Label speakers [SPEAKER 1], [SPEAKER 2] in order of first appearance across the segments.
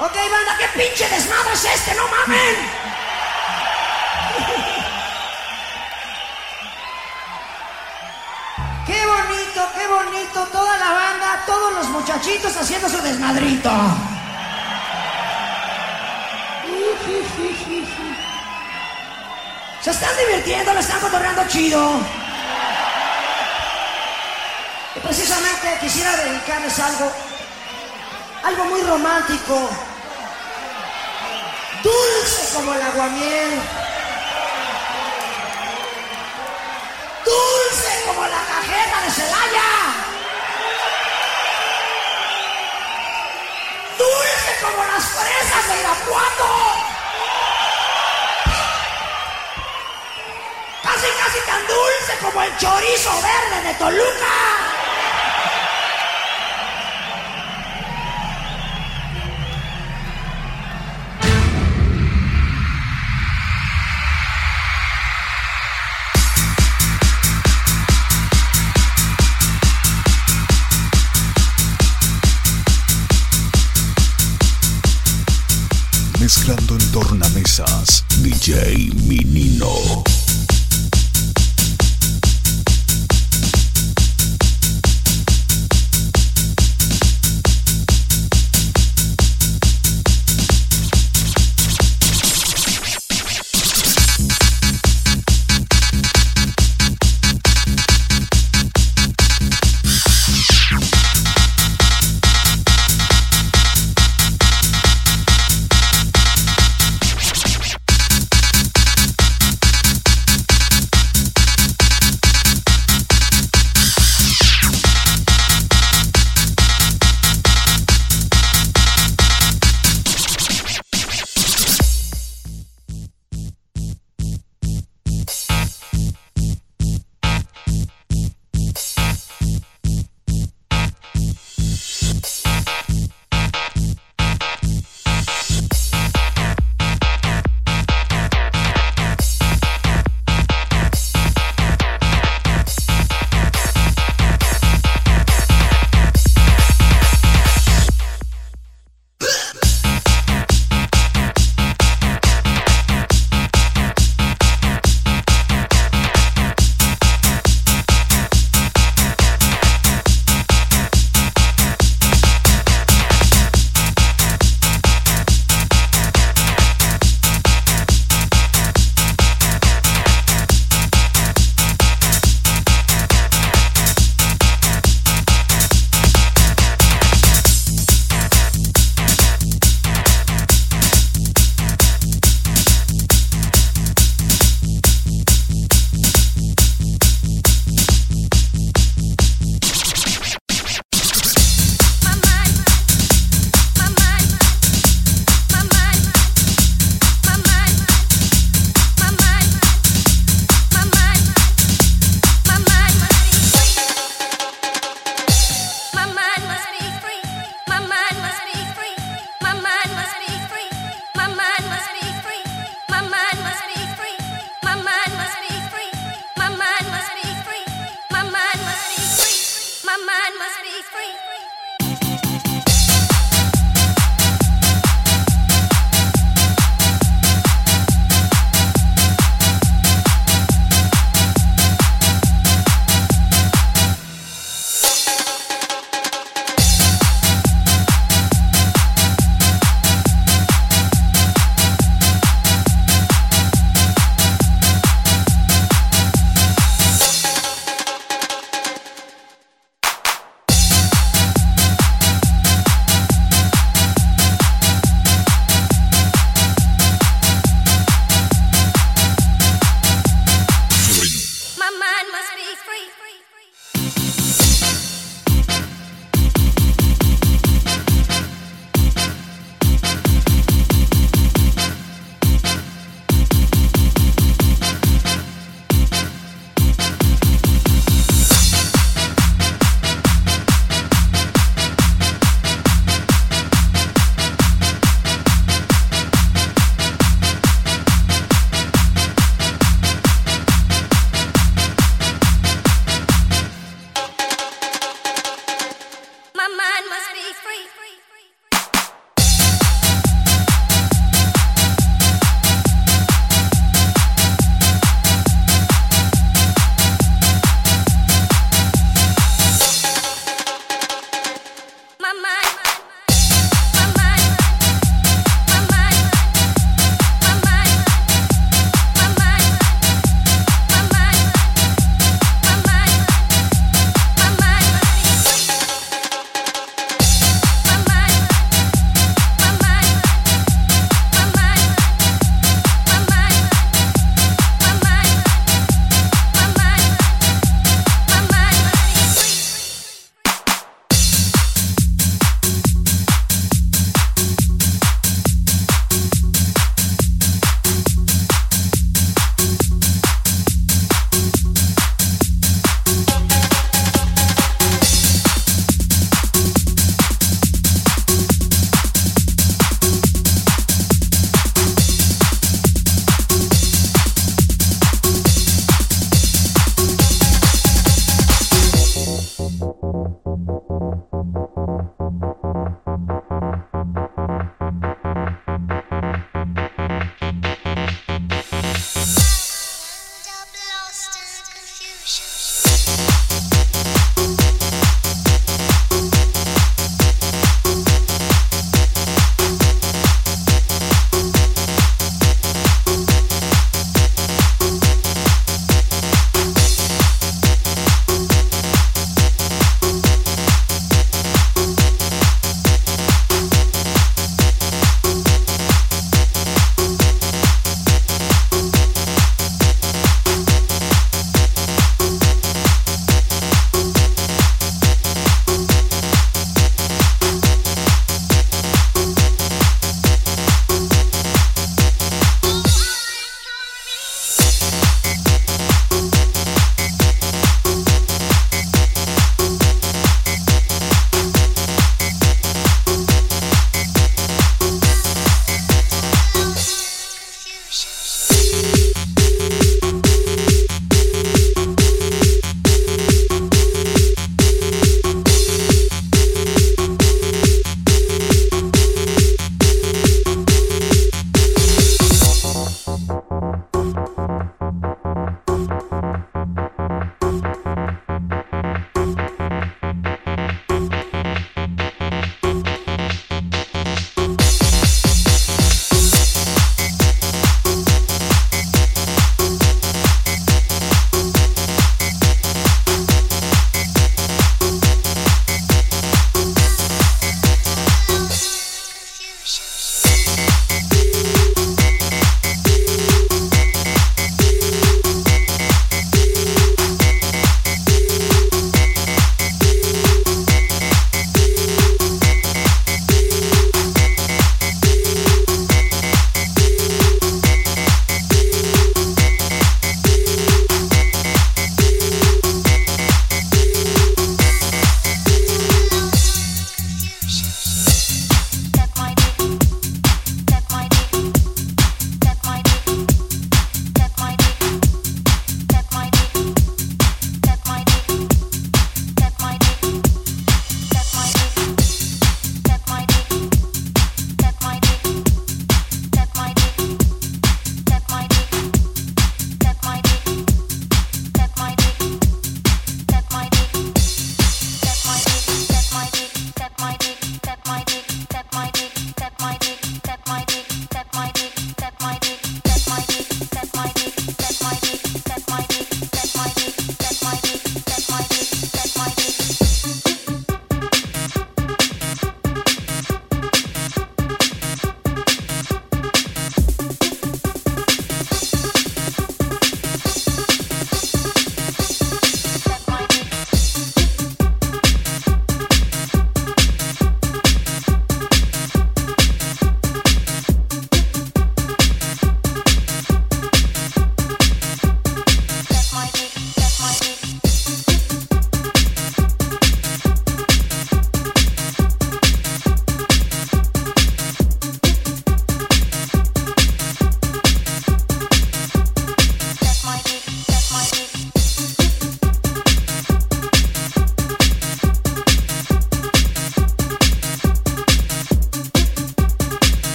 [SPEAKER 1] Ok, banda, ¿qué pinche desmadre es este? ¡No mamen! ¡Qué bonito, qué bonito! Toda la banda, todos los muchachitos haciendo su desmadrito. Se están divirtiendo, le están cotorreando chido. Y precisamente quisiera dedicarles algo, algo muy romántico, dulce como el aguamiel, dulce como la cajeta de Celaya, dulce como las fresas de Irapuato. Casi, casi tan dulce como el chorizo verde de Toluca.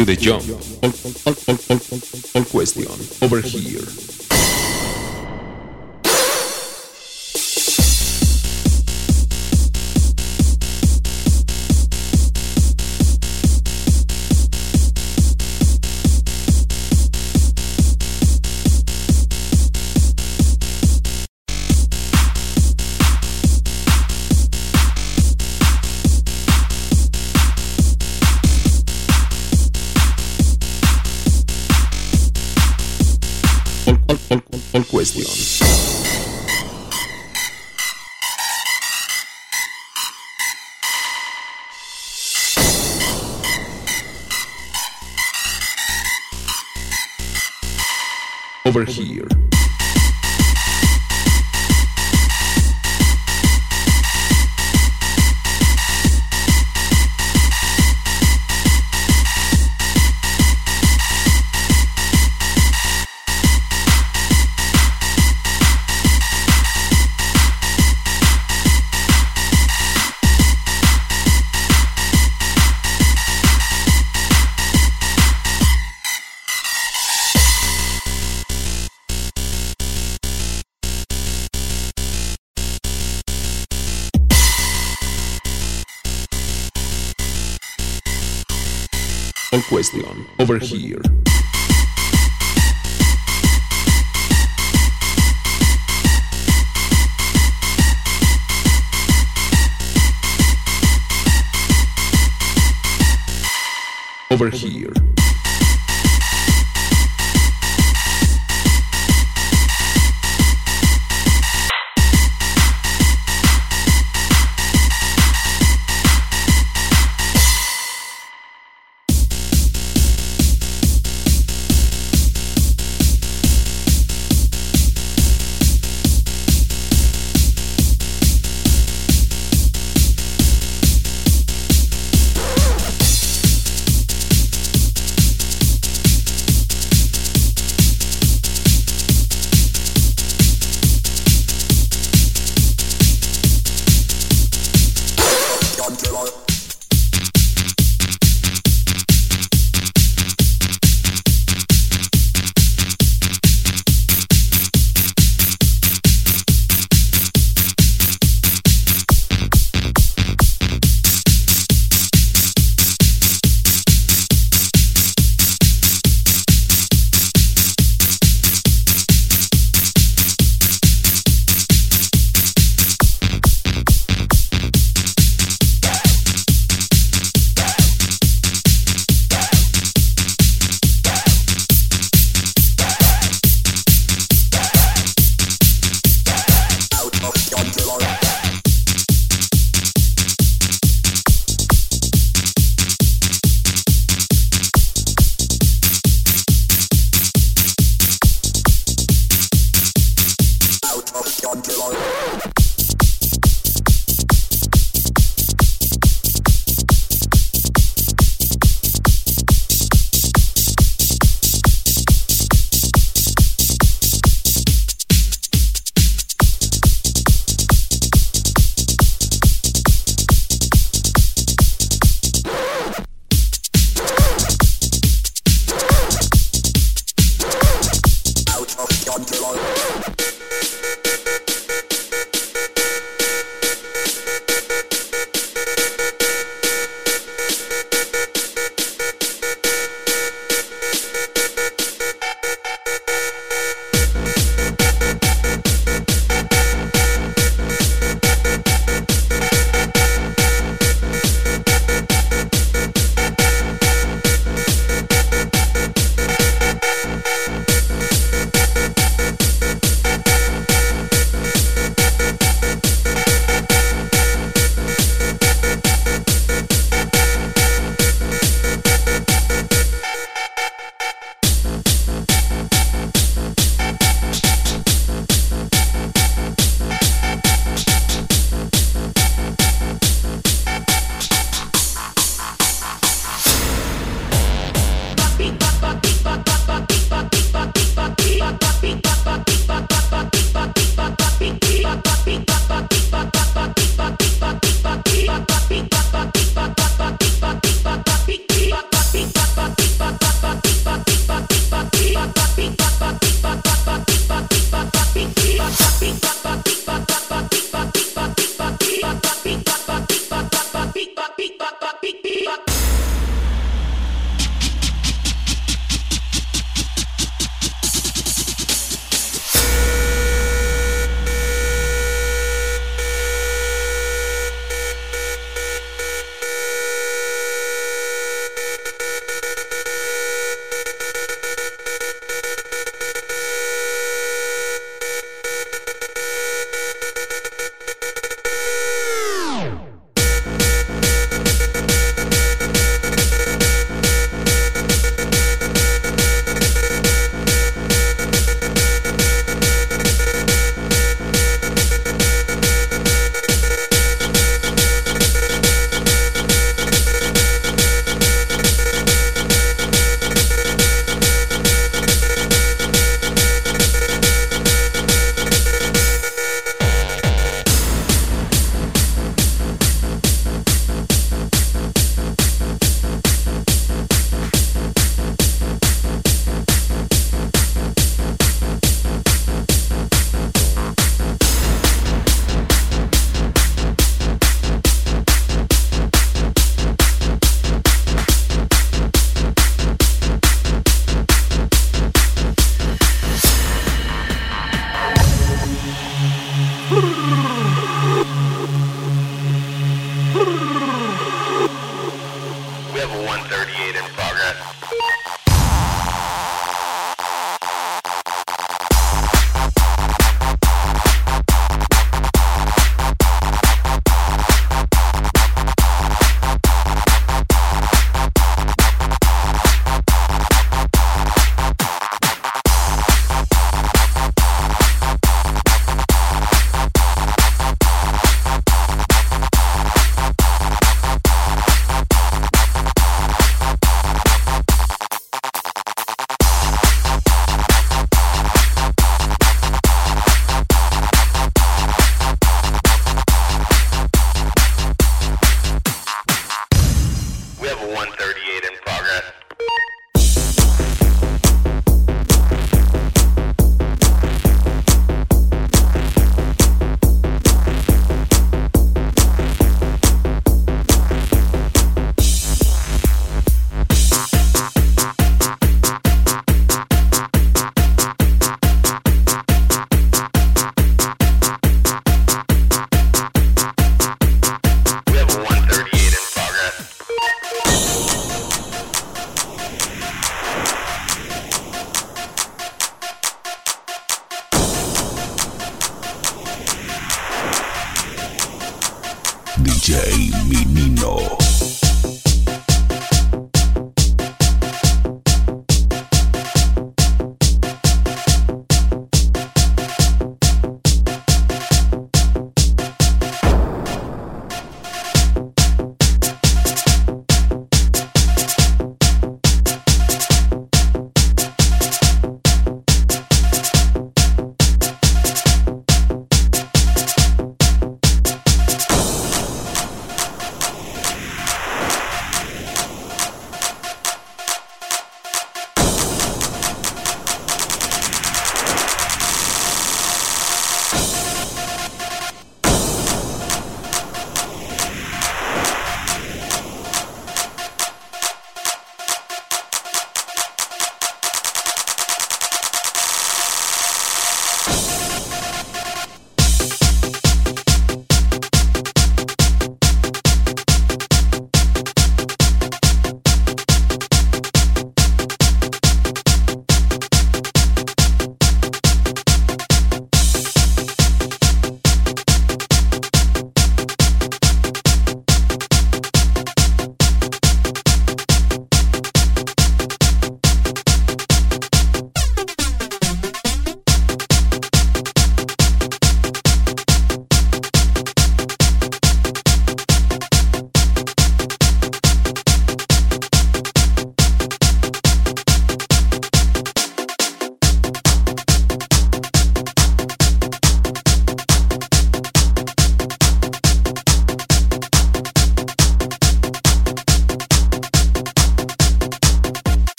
[SPEAKER 2] to the job over here. question over here. Over here.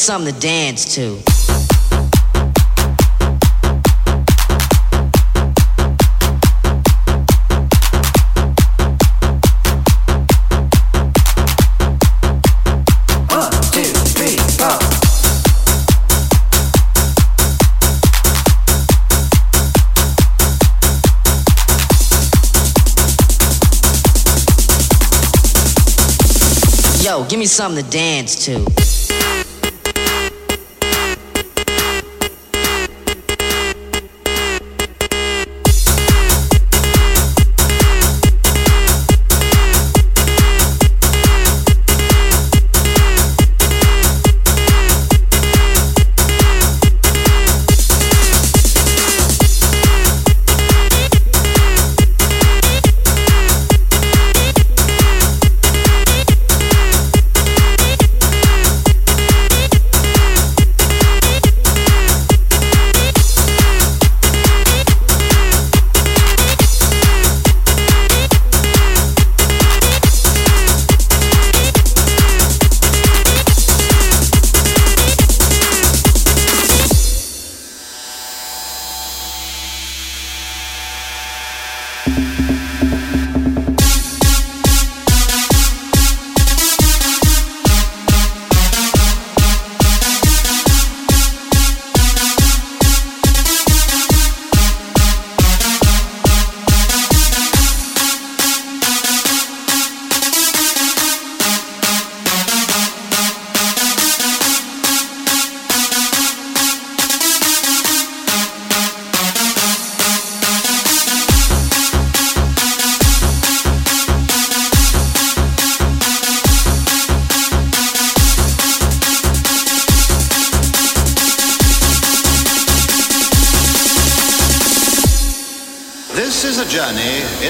[SPEAKER 3] Something to dance to. Give me something to dance to.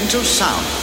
[SPEAKER 4] Into sound.